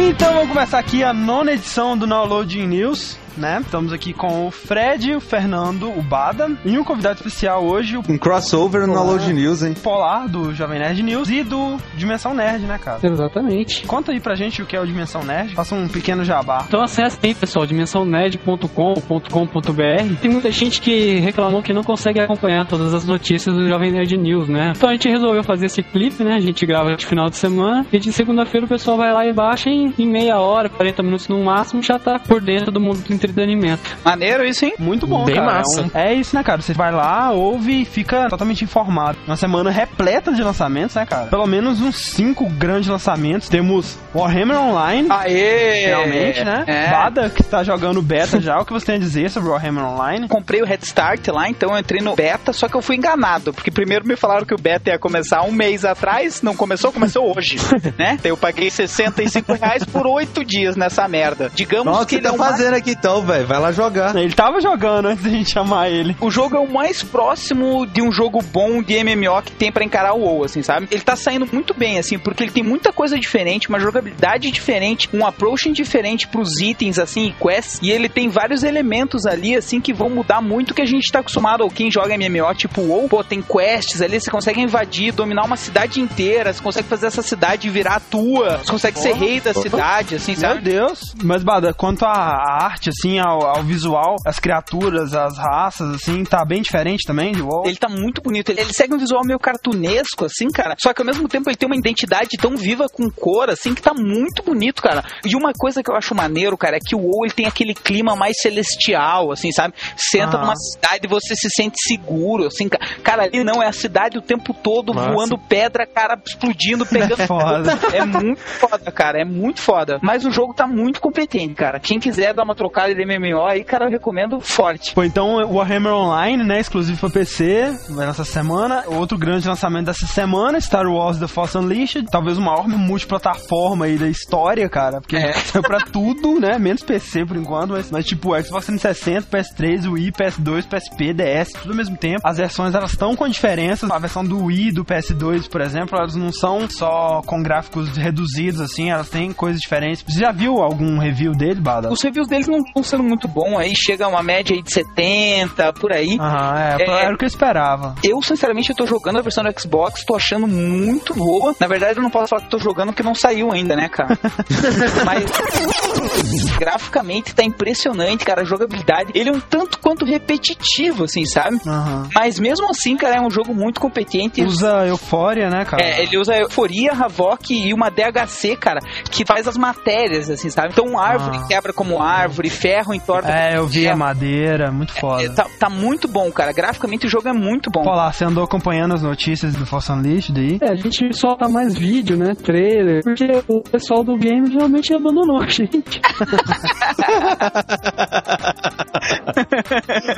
Então vamos começar aqui a nona edição do Download News né? Estamos aqui com o Fred, o Fernando, o Bada e um convidado especial hoje, o um crossover no Download News, hein? Polar do Jovem Nerd News e do Dimensão Nerd, né, cara? Exatamente. Conta aí pra gente o que é o Dimensão Nerd. Faça um pequeno jabá. Então acesse aí, pessoal, dimensãonerd.com.com.br. Tem muita gente que reclamou que não consegue acompanhar todas as notícias do Jovem Nerd News, né? Então a gente resolveu fazer esse clipe, né? A gente grava de final de semana e de segunda-feira o pessoal vai lá e baixa em, em meia hora, 40 minutos no máximo, já tá por dentro do mundo do entretenimento. Maneiro isso, hein? Muito bom, Bem cara. massa. É, um- é isso, né, cara? Você vai lá, ouve e fica totalmente informado. Uma semana repleta de lançamentos, né, cara? Pelo menos uns cinco grandes lançamentos. Temos Warhammer Online. Aê! Realmente, né? É. Bada, que tá jogando beta já. O que você tem a dizer sobre Warhammer Online? Comprei o Head Start lá, então eu entrei no beta, só que eu fui enganado, porque primeiro me falaram que o beta ia começar um mês atrás, não começou, começou hoje, né? Então eu paguei 65 reais por oito dias nessa merda. Digamos Nossa, o que que tá ele é mais- fazendo aqui então, velho? Vai lá jogar. Ele tava jogando antes da gente chamar ele. O jogo é o mais próximo de um jogo bom de MMO que tem pra encarar o WoW, assim, sabe? Ele tá saindo muito bem, assim, porque ele tem muita coisa diferente, uma jogabilidade diferente, um approach diferente pros itens, assim, e quests, e ele tem vários elementos ali, assim, que vão mudar muito o que a gente tá acostumado, ou quem joga MMO, tipo WoW, pô, tem quests ali, você consegue invadir, dominar uma cidade inteira, você consegue fazer essa cidade virar tua, você consegue ser rei da cidade, assim, Meu sabe? Deus. Mas, Bada, quanto à à arte, assim, ao, ao visual, as criaturas, as raças, assim, tá bem diferente também de WoW? Ele tá muito bonito. Ele, ele segue um visual meio cartunesco, assim, cara. Só que ao mesmo tempo ele tem uma identidade tão viva com cor, assim, que tá muito bonito, cara. E uma coisa que eu acho maneiro, cara, é que o WoW ele tem aquele clima mais celestial, assim, sabe? Você entra Ah. numa cidade e você se sente seguro, assim, ca- cara. Ali não é a cidade o tempo todo Massa. voando pedra, cara, explodindo, pegando. Foda. É muito foda, cara. É muito foda. Mas o jogo tá muito competente, cara. Quem quiser dar uma trocada de MMO aí, cara, eu recomendo forte. Pô, então o Warhammer Online, né, exclusivo pra PC, nessa semana. Outro grande lançamento dessa semana, Star Wars The Force Unleashed, talvez o maior multiplataforma aí da história, cara, porque É. saiu pra tudo, né, menos PC por enquanto, mas, mas tipo, Xbox 360, PS3, Wii, PS2, PSP, DS, tudo ao mesmo tempo. As versões, elas estão com diferenças. A versão do Wii do PS2, por exemplo, elas não são só com gráficos reduzidos, assim, elas têm coisas diferentes. Você já viu algum review dele, Bada? Os reviews deles não sendo muito bons, aí chega uma média aí de 70, por aí. Aham, é, É. era o que eu esperava. Eu, sinceramente, eu tô jogando a versão do Xbox, tô achando muito boa. Na verdade, eu não posso falar que tô jogando porque não saiu ainda, né, cara? Mas graficamente tá impressionante, cara, a jogabilidade. Ele é um tanto quanto repetitivo, assim, sabe? Aham. Mas mesmo assim, cara, é um jogo muito competente. Usa Eufória, né, cara? É, ele usa euforia, Havok e uma DHC, cara, que faz as matérias, assim, sabe? Então, árvore Ah. quebra como árvore, ferro entorta. É, eu vi a ferro. madeira, muito É, foda. tá, tá muito bom, cara. Graficamente o jogo é muito bom. Olá, você andou acompanhando as notícias do Force Unleashed aí? É, a gente solta mais vídeo, né? Trailer. Porque o pessoal do game realmente abandonou a gente.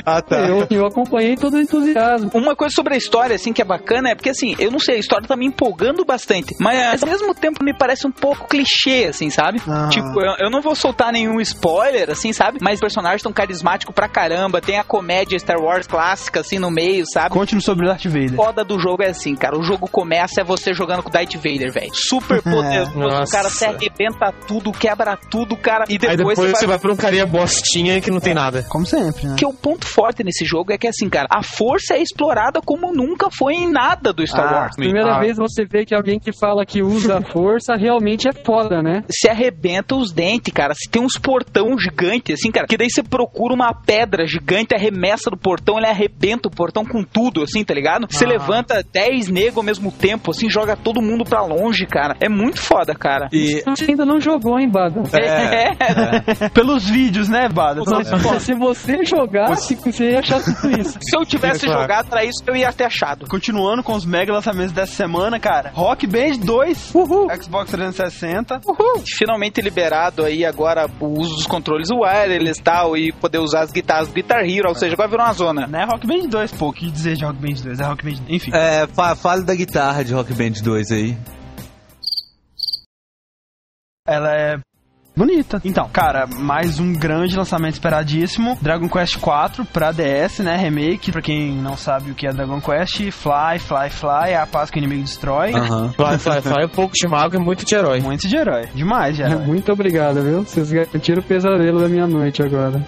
Ah, tá. Eu, eu acompanhei todo o entusiasmo. Uma coisa sobre a história, assim, que é bacana é porque, assim, eu não sei, a história tá me empolgando bastante, mas ao mesmo tempo me parece um pouco clichê, assim, sabe? Ah. Tipo, eu, eu não vou soltar nenhum spoiler, assim, sabe? Mas os personagens tão carismáticos pra caramba, tem a comédia Star Wars clássica, assim, no meio, sabe? Conte-nos sobre Darth Vader. foda do jogo é assim, cara. O jogo começa é você jogando com o Darth Vader, velho. Super poderoso, o Nossa. cara se arrebenta tudo, quebra tudo, cara. E depois, Aí depois você você vai vai pra um carinha bostinha que não tem nada. Como sempre, né? que o ponto forte nesse jogo é que assim, cara, a força é explorada como nunca foi em nada do Star Ah, Wars. Primeira Ah. vez você vê que alguém que fala que usa a força realmente é foda, né? Se arrebenta os dentes, cara. Se tem uns portão gigante, assim, cara, que daí você procura uma pedra gigante, arremessa do portão, ele arrebenta o portão com tudo, assim, tá ligado? Você Ah. levanta 10 negros ao mesmo tempo, assim, joga todo mundo pra longe, cara. É muito foda, cara. E Você ainda não jogou, hein, Bada? É. Pelos vídeos, né, Bada? Mas, se você jogasse, você ia achar tudo isso. Se eu tivesse É, claro. jogado pra isso, eu ia ter achado. Continuando com os mega lançamentos dessa semana, cara. Rock Band 2, Uhul. Xbox 360. Uhul. Finalmente liberado aí agora o uso dos controles wireless e tal, e poder usar as guitarras do Guitar Hero, ou seja, agora virou uma zona. Não é Rock Band 2, pô. O que dizer de Rock Band 2? É Rock Band... Enfim. é, fa fale da guitarra de Rock Band 2 aí. Ela é Bonita. Então, cara, mais um grande lançamento esperadíssimo. Dragon Quest 4 pra DS, né? Remake. Pra quem não sabe o que é Dragon Quest, Fly, Fly, Fly, é a paz que o inimigo destrói. Aham. Fly, fly, fly, um pouco de mago e muito de herói. Muito de herói. Demais, já. Muito obrigado, viu? Vocês tiram o pesadelo da minha noite agora.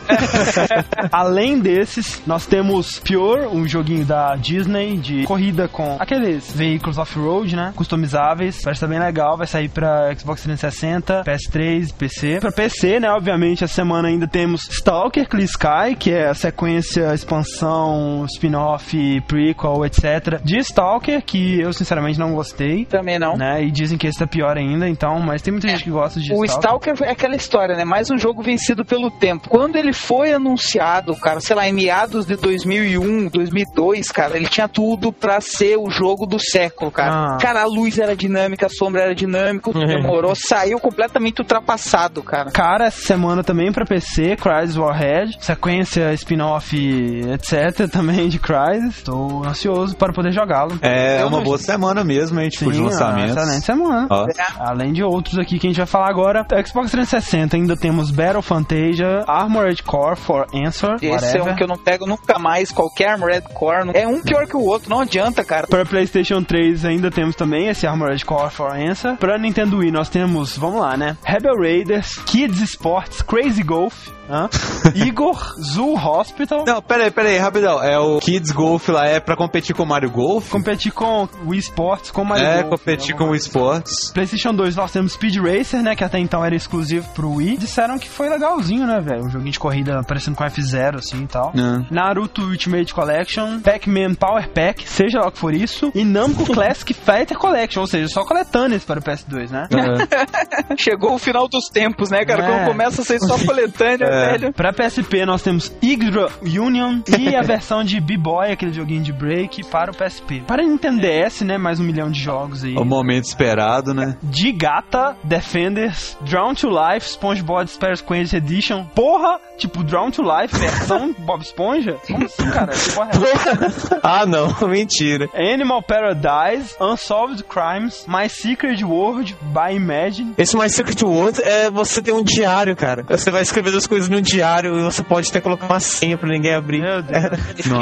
Além desses, nós temos Pure, um joguinho da Disney de corrida com aqueles veículos off-road, né? Customizáveis. Parece estar bem legal. Vai sair pra Xbox 360, PS3, PC. Pra PC, né? Obviamente, essa semana ainda temos Stalker Clear Sky, que é a sequência, expansão, spin-off, prequel, etc. de Stalker, que eu sinceramente não gostei. Também não. Né? E dizem que esse tá pior ainda, então, mas tem muita gente que gosta de O Stalker é aquela história, né? Mais um jogo vencido pelo tempo. Quando ele foi anunciado, cara, sei lá, em meados de 2001, 2002, cara, ele tinha tudo pra ser o jogo do século, cara. Ah. Cara, a luz era dinâmica, a sombra era dinâmica, demorou, saiu completamente ultrapassado, cara. Cara, essa semana também pra PC, Crysis Warhead, sequência, spin-off, etc. também de Crysis. Estou ansioso para poder jogá-lo. É Eu uma boa semana mesmo, hein? Tipo, de Sim, lançamentos. ó, Excelente semana. Ó. Além de outros aqui que a gente vai falar agora. Xbox 360 ainda temos Battle Fantasia, Armored Core for Answer, Esse whatever. é um que eu não pego nunca mais, qualquer Armored Core. não- É um pior que o outro, não adianta, cara. Para PlayStation 3 ainda temos também esse Armored Core for Answer. Para Nintendo Wii nós temos, vamos lá, né? Rebel Raiders, Kids Sports, Crazy Golf, hã? Igor, Zoo Hospital. Não, pera aí, pera aí, rapidão. É o Kids Golf lá, é pra competir com o Mario Golf? Competir com Wii Sports, com Mario é, Golf, competir vamos com o esportes. PlayStation 2 nós temos Speed Racer, né? Que até então era exclusivo pro Wii. Disseram que foi legalzinho, né, velho? Um joguinho de corrida parecendo com F0, assim e tal. É. Naruto Ultimate Collection, Pac-Man Power Pack, seja lá o que for isso, e Namco Classic Fighter Collection, ou seja, só coletâneas para o PS2, né? Chegou o final dos tempos, né, cara? É. Quando começa a ser só coletânea, É. velho. Pra PSP nós temos Igra Union e a versão de B-Boy, aquele joguinho de break, para o PSP. Para Nintendo DS, né, mais um milhão de jogos aí. O momento esperado, né? Digata, Defenders, Drown to Life, SpongeBob SquarePants Edition. Porra, tipo Drown to Life, versão Bob Esponja? Como assim, cara? É ah, não, mentira. Animal Paradise, Unsolved Crimes, My Secret World by Imagine. Esse My Secret World é você ter um diário, cara. Você vai escrever as coisas no diário e você pode até colocar uma senha pra ninguém abrir. Meu Deus.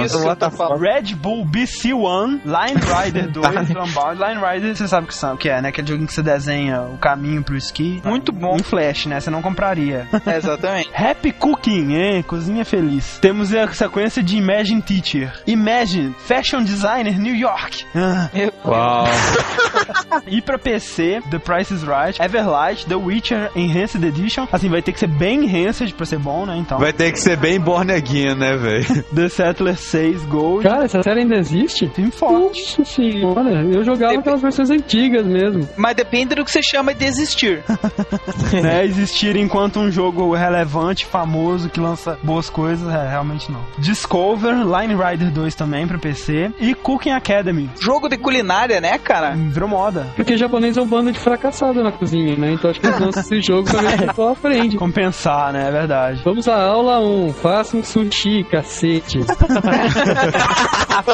Isso que eu tô falando. Red Bull BC1, Line Rider 2, Unbound. Line Rider, você sabe o que, são, que é, né? Aquele joguinho que você desenha o caminho pro esqui. Muito bom. Em flash, né? Você não compraria. É, exatamente. Happy Cooking, hein? Cozinha feliz. Temos a sequência de Imagine Teacher. Imagine, Fashion Designer New York. Ah. Uau. E pra PC, The Price is Right, Everlight, The Witcher Enhanced Edition. Assim, vai ter que ser bem enhanced pra ser bom, né? Então, Vai ter que ser bem born again, né, velho? The Settler 6 Gold. Cara, essa série ainda existe? Filme forte. Nossa senhora, eu jogava aquelas versões antigas mesmo. Mas depende do que você chama de existir. né, existir enquanto um jogo relevante, famoso, que lança boas coisas, é, realmente não. Discover, Line Rider 2 também pra PC e Cooking Academy. Jogo de culinária, né, cara? Virou moda. Porque japonês é um bando de fracassado na cozinha, né? Então acho que eles lançam esse jogo pra ver se pessoal aprende. Compensar, né? É verdade. Vamos à aula 1. Faça um sushi, cacete.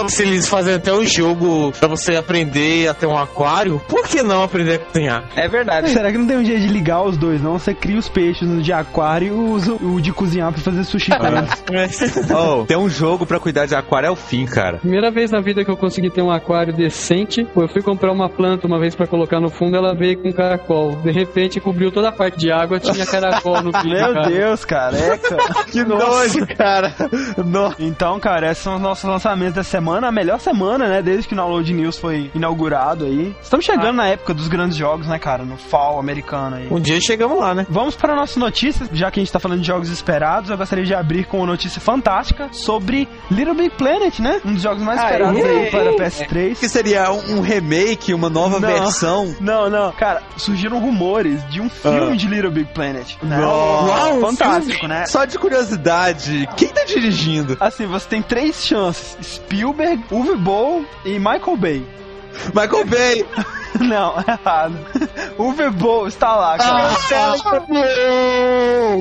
Se eles fazem até um jogo pra você aprender a ter um aquário, por que não aprender a cozinhar? É verdade. Será que não tem um jeito de ligar os dois, não? Você cria os peixes no de aquário e usa o de cozinhar pra fazer sushi com eles. oh, tem um jogo pra cuidar de aquário é o fim, cara. Primeira vez na vida que eu consegui ter um aquário decente, eu fui comprar uma planta uma vez pra colocar no fundo, ela veio com caracol. De repente cobriu toda a parte de água, tinha caracol no fim. Meu cara. Deus, careca. Que nojo, cara. Nossa. Então, cara, esses são os nossos lançamentos da semana. A melhor semana, né? Desde que o Download News foi inaugurado aí. Estamos chegando na época dos grandes jogos, né, cara? No fall americano aí. Um dia chegamos lá, né? Vamos para a nossa notícia, já que a gente tá falando de jogos esperados, eu gostaria de abrir com uma notícia fantástica sobre Little Big Planet, né? Um dos jogos mais Ah, esperados é? aí para PS3. Que seria um um remake, uma nova Não. versão? Não, não. Cara, surgiram rumores de um filme Ah. de Little Big Planet. Né? Uau, fantástico, né? Só de curiosidade, quem tá dirigindo? Assim, você tem três chances: Spielberg, Uwe Boll e Michael Bay. Michael Bay. Não, errado. Uwe Boll está lá, cara.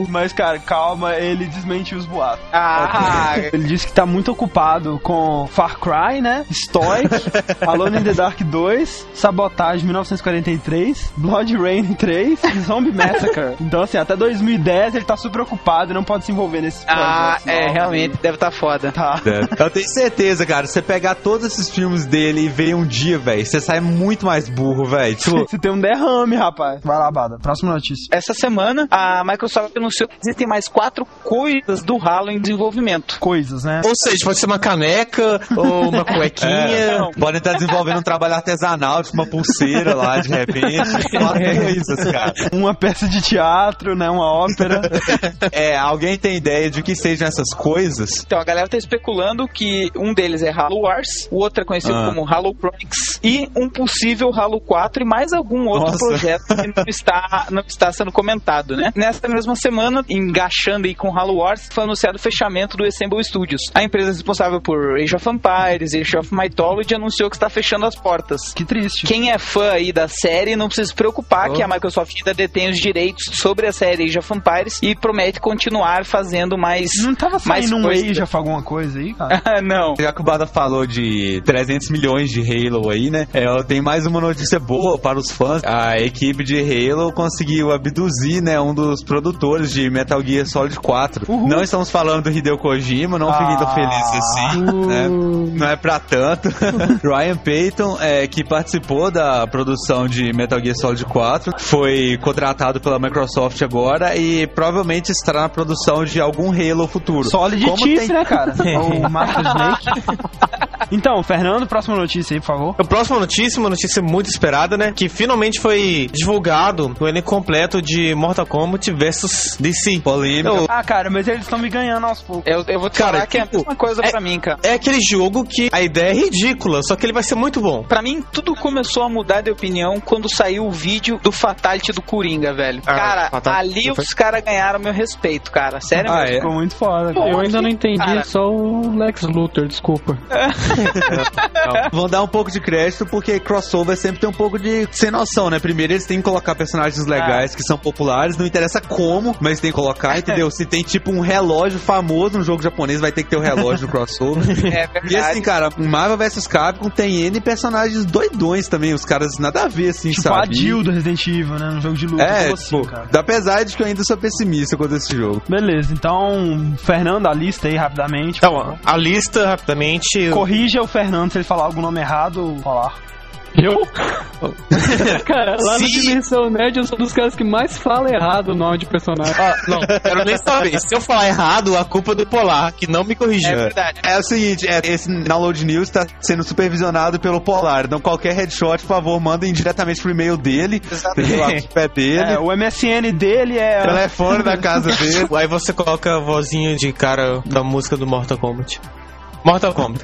Mas, cara, calma, ele desmentiu os boatos. Ah, Ele disse que tá muito ocupado com Far Cry, né? Stoic, Alone in the Dark 2, Sabotage 1943, Blood Rain 3 e Zombie Massacre. Então, assim, até 2010 ele tá super ocupado e não pode se envolver nesses ah é, novos. realmente, deve estar tá foda. Tá. Eu tenho certeza, cara. Você pegar todos esses filmes dele e ver um dia, velho, você sai muito mais burro, velho. Tipo, Você tem um derrame, rapaz. Vai lá, Bada. Próxima notícia. Essa semana, a Microsoft anunciou que existem mais quatro coisas do Halo em desenvolvimento. Coisas, né? Ou seja, pode ser uma caneca ou uma cuequinha. podem estar desenvolvendo um trabalho artesanal, tipo uma pulseira lá, de repente. Quatro coisas, cara. Uma peça de teatro, né? Uma ópera. É, alguém tem ideia de que sejam essas coisas? Então a galera tá especulando que um deles é Halo Wars, o outro é conhecido Ah. como Halo Chronicles e um possível Halo 4 e mais algum outro Nossa. Projeto que não está, não está sendo comentado, né? Nessa mesma semana, engaixando aí com Halo Wars, foi anunciado o fechamento do Assemble Studios. A empresa responsável por Age of Empires, Age of Mythology anunciou que está fechando as portas. Que triste. Quem é fã aí da série não precisa se preocupar Oh. que a Microsoft ainda detém os direitos sobre a série Age of Empires e promete continuar fazendo mais Não tava mais saindo um coisa. Age of alguma coisa aí, cara? Não. Já que o Bada falou de 300 milhões de Halo aí, né? É, eu tenho mais uma notícia boa para os fãs. A equipe de Halo conseguiu abduzir, né, um dos produtores de Metal Gear Solid 4. Uhul. Não estamos falando do Hideo Kojima, não fiquem tão Ah. felizes assim, né? Não é pra tanto. Ryan Payton, é, que participou da produção de Metal Gear Solid 4, foi contratado pela Microsoft agora e provavelmente estará na produção de algum Halo futuro. Solid Como Chief, tem- né, cara? o Master Snake. Então, Fernando, próxima notícia aí, por favor. A próxima notícia, uma notícia muito esperada, né? Que finalmente foi divulgado o elenco completo de Mortal Kombat versus DC. Polêmica. Eu- Ah, cara, mas eles estão me ganhando aos poucos. Eu, eu vou te Cara, falar que é a tipo, mesma coisa é- pra mim, cara. É aquele jogo que a ideia é ridícula, só que ele vai ser muito bom. Pra mim, tudo começou a mudar de opinião quando saiu o vídeo do Fatality do Coringa, velho. Ah, cara, Fatality ali os caras ganharam meu respeito, cara. Sério Ah, mesmo. é? Ficou muito foda. Pô, cara. Eu ainda não entendi, Cara. é só o Lex Luthor, desculpa. Vão dar um pouco de crédito porque crossover sempre tem um pouco de sem noção, né? Primeiro eles têm que colocar personagens legais que são populares, não interessa como, mas tem que colocar, entendeu? Se tem tipo um relógio famoso no jogo japonês, vai ter que ter o relógio no crossover. É verdade. E assim, cara, Marvel vs Capcom tem N personagens doidões também, os caras nada a ver, assim, Tipo a sabe? Jill do Resident Evil, né? No jogo de luta. É, assim, tipo, cara. apesar de que eu ainda sou pessimista quanto a esse jogo. Beleza, então, Fernando, a lista aí rapidamente. Então, a lista, rapidamente. Corrija o Fernando se ele falar algum nome errado, falar. Eu? cara, lá no Se- Dimensão Nerd eu sou dos caras que mais fala errado o nome de personagem. Ah, não, quero nem saber. Se eu falar errado, a culpa é do Polar, que não me corrigiu. É verdade. É o seguinte, é, esse Download News tá sendo supervisionado pelo Polar. Então qualquer headshot, por favor, mandem diretamente pro e-mail dele. Exatamente. Pé dele. É, o MSN dele é. Telefone da casa dele. Aí você coloca a vozinha de cara da música do Mortal Kombat. Mortal Kombat.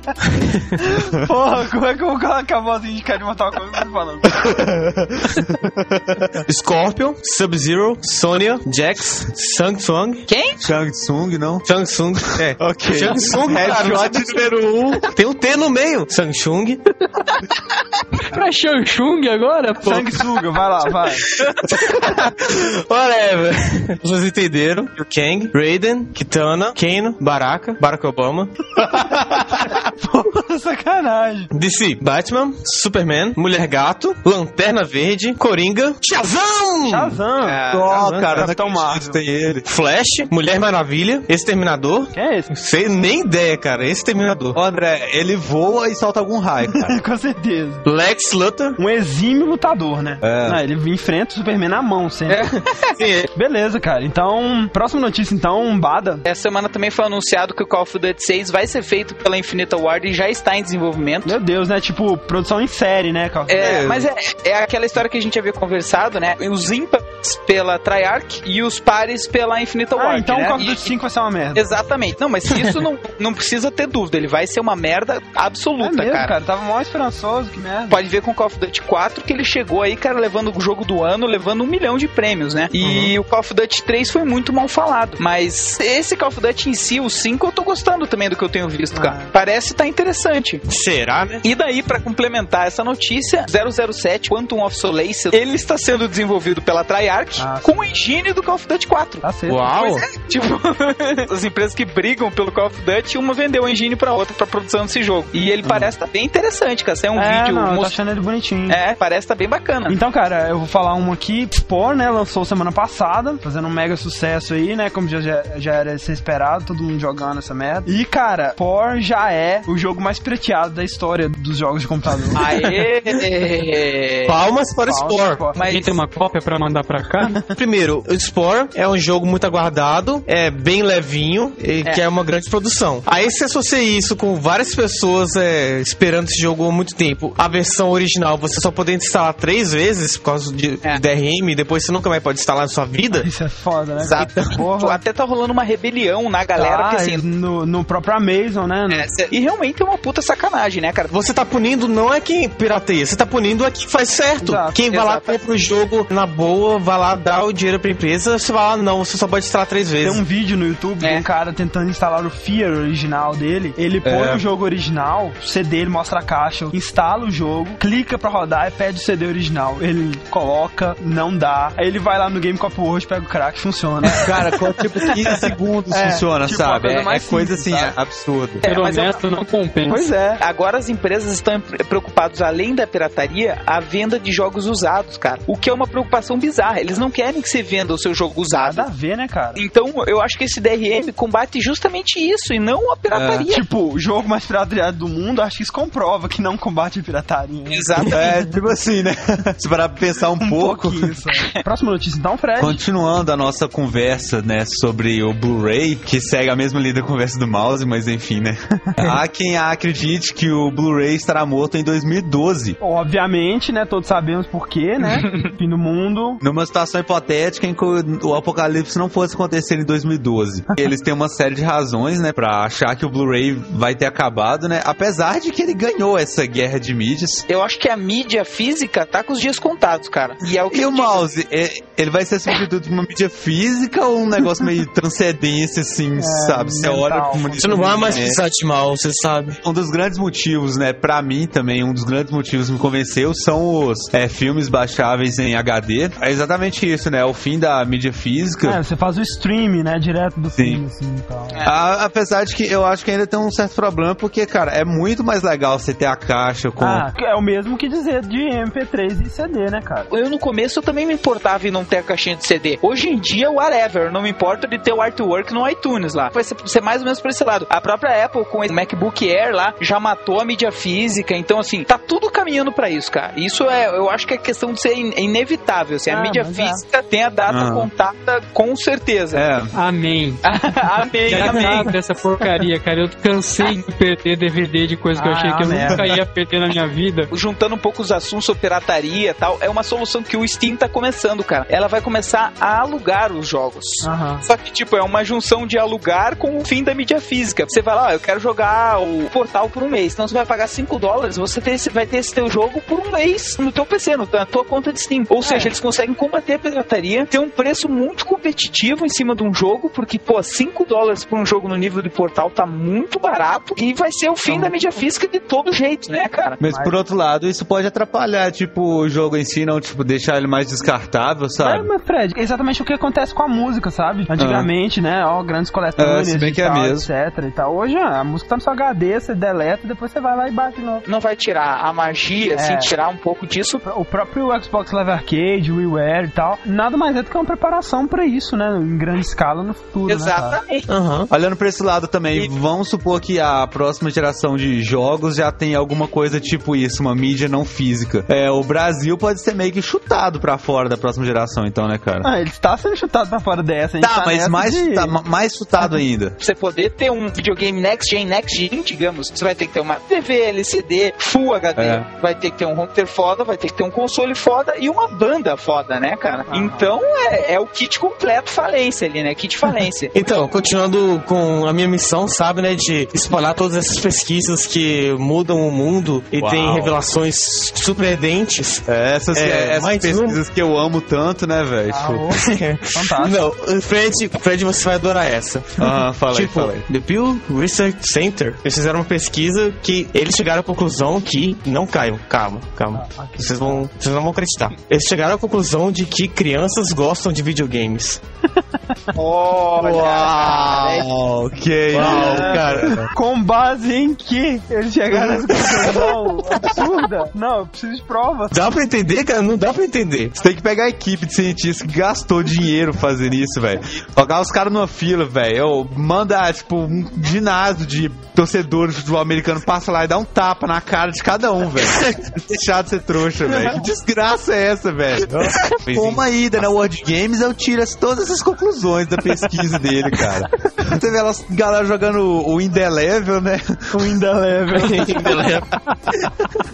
Porra, como é que eu vou colocar a vozinha de cara de Mortal Kombat falando? Scorpion, Sub-Zero, Sonya, Jax, Shang Tsung. Quem? Shang Tsung, não? Shang Tsung, é. Ok. Shang Tsung, Headshot número 1. Um. Tem um T no meio. Shang Tsung. Pra Shang Chung agora, pô. Sanguessuga, vai lá, vai. Whatever. Vocês entenderam. O Kang, Raiden, Kitana, Kano, Baraka, Barack Obama. Porra, sacanagem. DC, Batman, Superman, Mulher Gato, Lanterna Verde, Coringa, Shazam! Shazam. Ah, Ó, Shazam, cara, Capitão acredito, Marvel. tem ele. Flash, Mulher Maravilha, Exterminador. Quem é esse? Sei nem ideia, cara. Exterminador. Ô, André, ele voa e solta algum raio, cara. Com certeza. Lex Luthor. Um exímio lutador, né? É. Ah, ele enfrenta o Superman na mão sempre. Sim, Beleza, cara. Então, próxima notícia, então, Bada. Essa semana também foi anunciado que o Call of Duty 6 vai ser feito pela Infinita Ward e já está em desenvolvimento. Meu Deus, né? Tipo, produção em série, né, Carl? É, mas é, é aquela história que a gente havia conversado, né? Os ímpares pela Treyarch e os pares pela Infinita Ah, Ward. então né? o Call of Duty 5 vai ser uma merda. Exatamente. Não, mas isso não, não precisa ter dúvida. Ele vai ser uma merda É absoluta, mesmo, cara. cara. Tava mó esperançoso, que merda. Pode ver com o Call of Duty 4 que ele chegou aí, cara, levando o jogo do ano, levando um milhão de prêmios, né? E Uhum. o Call of Duty 3 foi muito mal falado. Mas esse Call of Duty em si, o 5, eu tô gostando também do que eu tenho visto, Ah. cara. Parece se tá interessante. Será, né? E daí, pra complementar essa notícia, 007 Quantum of Solace, ele está sendo desenvolvido pela Treyarch Ah, com o engine do Call of Duty 4. Tá certo. Uau! Pois é, tipo, as empresas que brigam pelo Call of Duty, uma vendeu a engine pra outra pra produção desse jogo. E ele parece tá bem interessante, cara. Tem um é, vídeo não, eu tô mostrando. achando ele bonitinho. É, parece tá bem bacana. Então, cara, eu vou falar um aqui. Spore, né? Lançou semana passada, fazendo um mega sucesso aí, né? Como já, já, já era ser esperado, todo mundo jogando essa merda. E, cara, Spore já é o jogo mais pirateado da história dos jogos de computador. Aê! Palmas para o Palmas, Spore. Spore. Mas Alguém tem uma cópia pra mandar pra cá? Primeiro, o Spore é um jogo muito aguardado, é bem levinho e É. que é uma grande produção. Aí se associa isso com várias pessoas é, esperando esse jogo há muito tempo. A versão original você só poder instalar três vezes por causa de É. DRM, depois você nunca mais pode instalar na sua vida. Isso é foda, né? Exato. Porra. Até tá rolando uma rebelião na galera, porque assim. no, no próprio Amazon, né? é, cê- e realmente é uma puta sacanagem, né, cara? Você tá punindo não é quem pirateia, você tá punindo é quem faz certo. Exato. quem vai lá, compra o jogo na boa, vai lá, dá o dinheiro pra empresa, você vai lá, não, você só pode instalar três Tem vezes. um vídeo no YouTube É. de um cara tentando instalar o Fear original dele. Ele põe É. o jogo original, o CD, ele mostra a caixa, instala o jogo, clica pra rodar e pede o CD original. Ele coloca, não dá. Aí ele vai lá no Game Cop World, pega o crack, funciona. Cara, com tipo 15 segundos É, funciona, tipo, sabe? coisa É, é coisa simples, assim, sabe? absurda. É, Ser mas eu- honesto não compensa. pois é. Agora as empresas estão preocupadas, além da pirataria, a venda de jogos usados, cara. O que é uma preocupação bizarra. Eles não querem que você venda o seu jogo usado. Nada a ver, né, cara? Então, eu acho que esse DRM combate justamente isso e não a pirataria. Tipo, o jogo mais pirateado do mundo, acho que isso comprova que não combate a pirataria. né? Exatamente. É, tipo assim, né? Se parar pra pensar um, pouco. pouquinho só. Próxima notícia, então, Fred. Continuando a nossa conversa, né, sobre o Blu-ray, que segue a mesma linha da conversa do mouse, mas enfim, né? Há quem acredite que o Blu-ray estará morto em 2012. Obviamente, né? Todos sabemos por quê, né? Fim do mundo. Numa situação hipotética em que o apocalipse não fosse acontecer em 2012. Eles têm uma série de razões, né, pra achar que o Blu-ray vai ter acabado, né? Apesar de que ele ganhou essa guerra de mídias. Eu acho que a mídia física tá com os dias contados, cara. E é o que E o mouse, é- ele vai ser substituto de uma mídia física ou um negócio meio transcendência, assim, sabe? Você mental. olha como Você não vai mais É. precisar de mouse, você sabe. Um dos grandes motivos, né, pra mim também, um dos grandes motivos que me convenceu são os é, filmes baixáveis em HD. É exatamente isso, né? O fim da mídia física. É, você faz o stream, né? Direto do Sim. filme, assim, e tal. A- apesar de que eu acho que ainda tem um certo problema, porque, cara, é muito mais legal você ter a caixa com. Ah, é o mesmo que dizer de MP3 e CD, né, cara? Eu no começo eu também me importava em não ter a caixinha de CD. Hoje em dia, whatever, não me importa de ter o artwork no iTunes lá. Vai ser, mais ou menos por esse lado. A própria Apple com esse MacBook Air lá já matou a mídia física, então assim, tá tudo caminhando pra isso, cara. Isso é, eu acho que é questão de ser in- inevitável, assim, a Ah, mídia mas é. física tem a data Ah. contada com certeza. É, Amém. amém, Já amém. dessa porcaria, cara. Eu cansei de perder DVD de coisa que eu Ah, achei que eu merda. nunca ia perder na minha vida. juntando um pouco os assuntos sobre pirataria e tal, é uma solução que o Steam tá começando, cara. Ela vai começar a alugar os jogos. Aham. Só que, tipo, é uma junção de alugar com o fim da mídia física. Você vai lá, ó, eu quero jogar o portal por um mês. Então você vai pagar 5 dólares, você tem esse- vai ter esse teu jogo por um mês no teu PC, no, na tua conta de Steam. Ou seja, eles conseguem combater a pirataria, ter um preço muito competitivo em cima de um jogo, porque, pô, 5 dólares por um jogo no nível de portal tá muito barato e vai ser o fim da mídia física de todo jeito, né, cara? mas por outro lado, isso pode atrapalhar, tipo, o jogo em si, não, tipo, deixar ele mais descartável, Mas, sabe? mas, Fred, é exatamente o que acontece com a música, sabe? Antigamente, né? Ó, grandes É, coletâneas se bem que é tal, mesmo. etc e tal. Hoje, ah, a música tá no seu HD, você deleta e depois você vai lá e baixa de novo. Não vai tirar a magia, assim, É. tirar um pouco disso. O próprio Xbox Live Arcade, o WiiWare e tal, nada mais é do que uma preparação pra isso, né? Em grande escala no futuro, né? Exatamente. Aham. Olhando pra esse lado também, E- vamos supor que a próxima geração de jogos já tem alguma coisa tipo isso, uma mídia não física. É, o Brasil pode ser meio que chutado pra fora da próxima geração, então, né, cara? Ah, ele está sendo chutado pra fora dessa, a gente Tá, mas mais, de- chuta- ma- mais chutado ainda. Pra você poder ter um videogame next gen, next gen, digamos, você vai ter que ter uma TV LCD Full HD, É. vai ter que ter um theater foda, vai ter que ter um console foda e uma banda foda, né, cara? Aham. Então é, é o kit completo falência ali, né? Kit falência. Então, continuando com a minha missão, sabe, né, de espalhar todas essas pesquisas que mudam o mundo e Uau. tem revelações surpreendentes. É, essas, É, essas pesquisas que eu amo tanto, né, velho? Ah, Tipo, fantástico. Não, Fred, Fred, você vai adorar essa. Aham, fala aí, tipo, fala aí. The Pew Research Center Eles fizeram uma pesquisa que eles chegaram à conclusão que. Não caiam, calma, calma. Vocês vão. Vocês não vão acreditar. Eles chegaram à conclusão de que crianças gostam de videogames. Olha, Uau, ok. Uau, cara. Com base em que eles chegaram nessa conclusão absurda? Não, eu preciso de provas. Dá pra entender, cara? Não dá pra entender. Você tem que pegar a equipe de cientistas que gastou dinheiro fazendo isso, velho. Colocar os caras numa fila, velho. Manda, tipo, um ginásio de torcedores de futebol americano passa lá e dá um tapa na cara de cada um, velho. Deixar de ser trouxa, velho. Que desgraça é essa, velho? Uma ida na World Games, eu tiro as- todas essas conclusões da pesquisa dele, cara. Você vê elas, galera jogando o Indelevel, né? O Indelevel.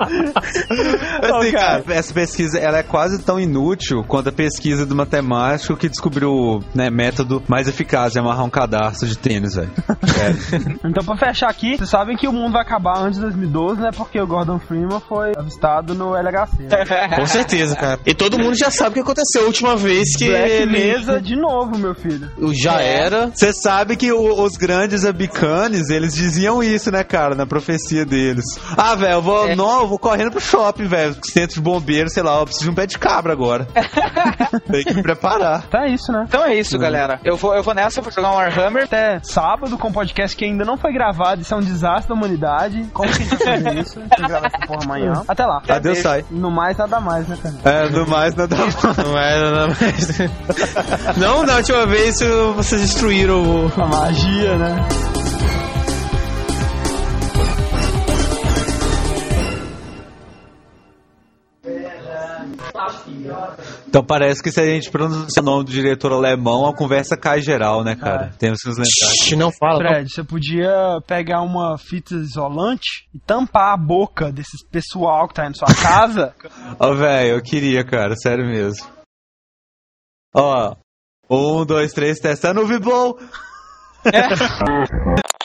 Assim, Ô, cara, cara. essa pesquisa ela é quase tão inútil quanto a pesquisa do matemático que descobriu o né, método mais eficaz de amarrar um cadarço de tênis, velho. Sério. Então, pra fechar aqui, vocês sabem que o mundo vai acabar antes de 2012, né? Porque o Gordon Freeman foi avistado no LHC. né? Com certeza, cara. E todo mundo já sabe o que aconteceu a última vez que Black ele Mesa de novo, meu filho. já era. Você sabe que o- os grandes abicanes, eles diziam isso, né, cara, na profecia deles. Ah, velho, eu vou, não, eu vou correndo pro shopping, velho, centro de bombeiro, sei lá, eu preciso de um pé de cabra agora. Tem que me preparar. É isso, né? Então é isso, galera. Eu vou, eu vou nessa, vou jogar um Warhammer. Até sábado com um podcast que ainda não foi gravado. Isso é um desastre da humanidade. Como que a gente vai fazer isso? A gente vai gravar essa porra amanhã. Até lá. Adeus, sai. No mais, nada mais, né, cara? É, no mais, nada mais. Não era nada mais. Não, da última vez vocês destruíram o. A magia, né? Então parece que se a gente pronunciar o nome do diretor alemão, a conversa cai geral, né, cara? Temos que nos lembrar. Shhh, Não fala. Fred, você podia pegar uma fita isolante e tampar a boca desse pessoal que tá aí na sua casa. Ó, velho, eu queria, cara, sério mesmo. Ó, um, dois, três, testando o Viblow.